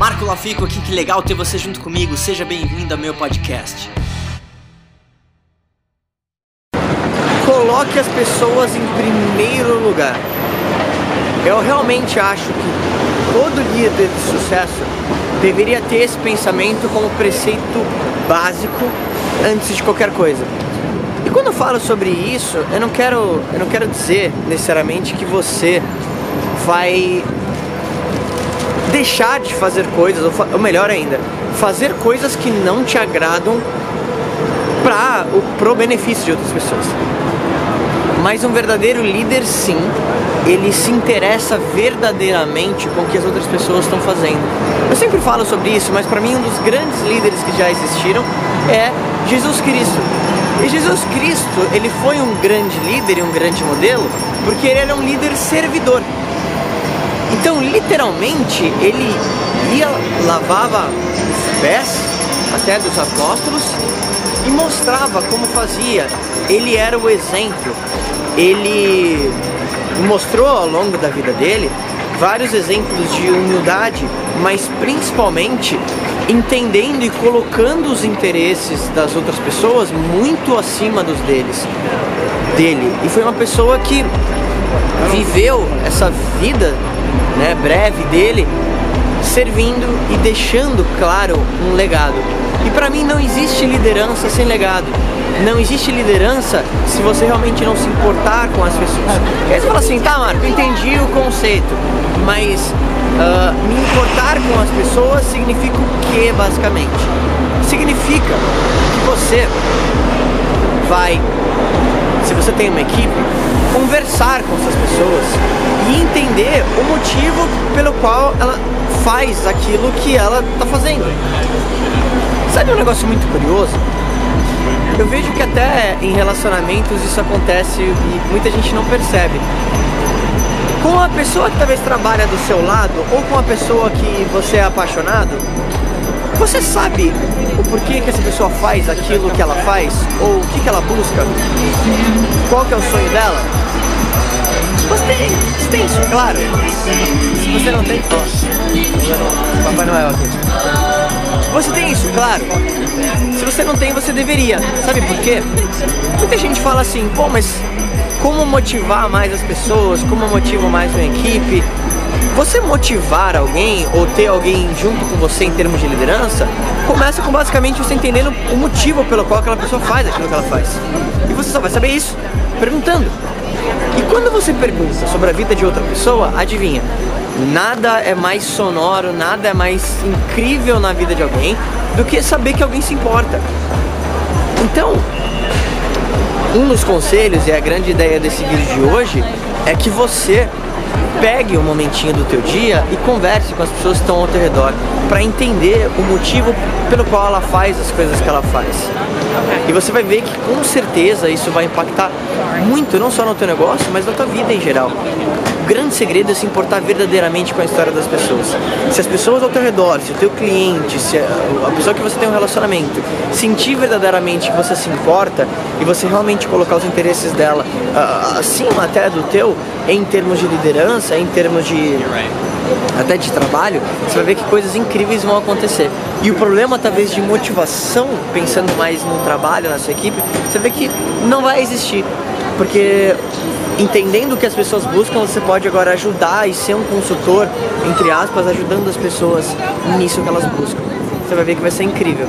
Marco Lafico aqui, que legal ter você junto comigo. Seja bem-vindo ao meu podcast. Coloque as pessoas em primeiro lugar. Eu realmente acho que todo líder de sucesso deveria ter esse pensamento como preceito básico antes de qualquer coisa. E quando eu falo sobre isso, eu não quero, eu não quero dizer necessariamente que você vai deixar de fazer coisas, ou, ou melhor ainda, fazer coisas que não te agradam para o pro benefício de outras pessoas. Mas um verdadeiro líder, sim, ele se interessa verdadeiramente com o que as outras pessoas estão fazendo. Eu sempre falo sobre isso, mas para mim um dos grandes líderes que já existiram é Jesus Cristo. E Jesus Cristo, ele foi um grande líder e um grande modelo porque ele era um líder servidor. Então, literalmente, ele ia, lavava os pés até dos apóstolos e mostrava como fazia. Ele era o exemplo. Ele mostrou ao longo da vida dele vários exemplos de humildade, mas principalmente entendendo e colocando os interesses das outras pessoas muito acima dos deles, dele. E foi uma pessoa que viveu essa vida, né, breve dele, servindo e deixando claro um legado. E para mim não existe liderança sem legado. Não existe liderança se você realmente não se importar com as pessoas. E aí você fala assim, tá Marco, entendi o conceito, mas uh, me importar com as pessoas significa o que basicamente? Significa que você vai, se você tem uma equipe, conversar com essas pessoas e entender o motivo pelo qual ela faz aquilo que ela está fazendo. Sabe um negócio muito curioso? Eu vejo que até em relacionamentos isso acontece e muita gente não percebe. Com a pessoa que talvez trabalha do seu lado ou com a pessoa que você é apaixonado, você sabe o porquê que essa pessoa faz aquilo que ela faz? Ou o que, que ela busca? Qual que é o sonho dela? Você tem, você tem isso, claro. Se você não tem, ó. Papai Noel aqui. Você tem isso, claro. Se você não tem, você deveria. Sabe por quê? Muita gente fala assim, pô, mas como motivar mais as pessoas? Como motivo mais uma equipe? Você motivar alguém ou ter alguém junto com você em termos de liderança começa com basicamente você entendendo o motivo pelo qual aquela pessoa faz aquilo que ela faz. E você só vai saber isso perguntando. E quando você pergunta sobre a vida de outra pessoa, adivinha? Nada é mais sonoro, nada é mais incrível na vida de alguém do que saber que alguém se importa. Então, um dos conselhos e a grande ideia desse vídeo de hoje é que você pegue um momentinho do teu dia e converse com as pessoas que estão ao teu redor para entender o motivo pelo qual ela faz as coisas que ela faz. E você vai ver que com certeza isso vai impactar muito, não só no teu negócio, mas na tua vida em geral. O grande segredo é se importar verdadeiramente com a história das pessoas. Se as pessoas ao teu redor, se o teu cliente, se a pessoa que você tem um relacionamento, sentir verdadeiramente que você se importa e você realmente colocar os interesses dela acima até do teu, em termos de liderança, em termos de até de trabalho, você vai ver que coisas incríveis vão acontecer. E o problema, talvez, de motivação, pensando mais no trabalho, na sua equipe, você vê que não vai existir. Porque entendendo o que as pessoas buscam, você pode agora ajudar e ser um consultor, entre aspas, ajudando as pessoas nisso que elas buscam. Você vai ver que vai ser incrível.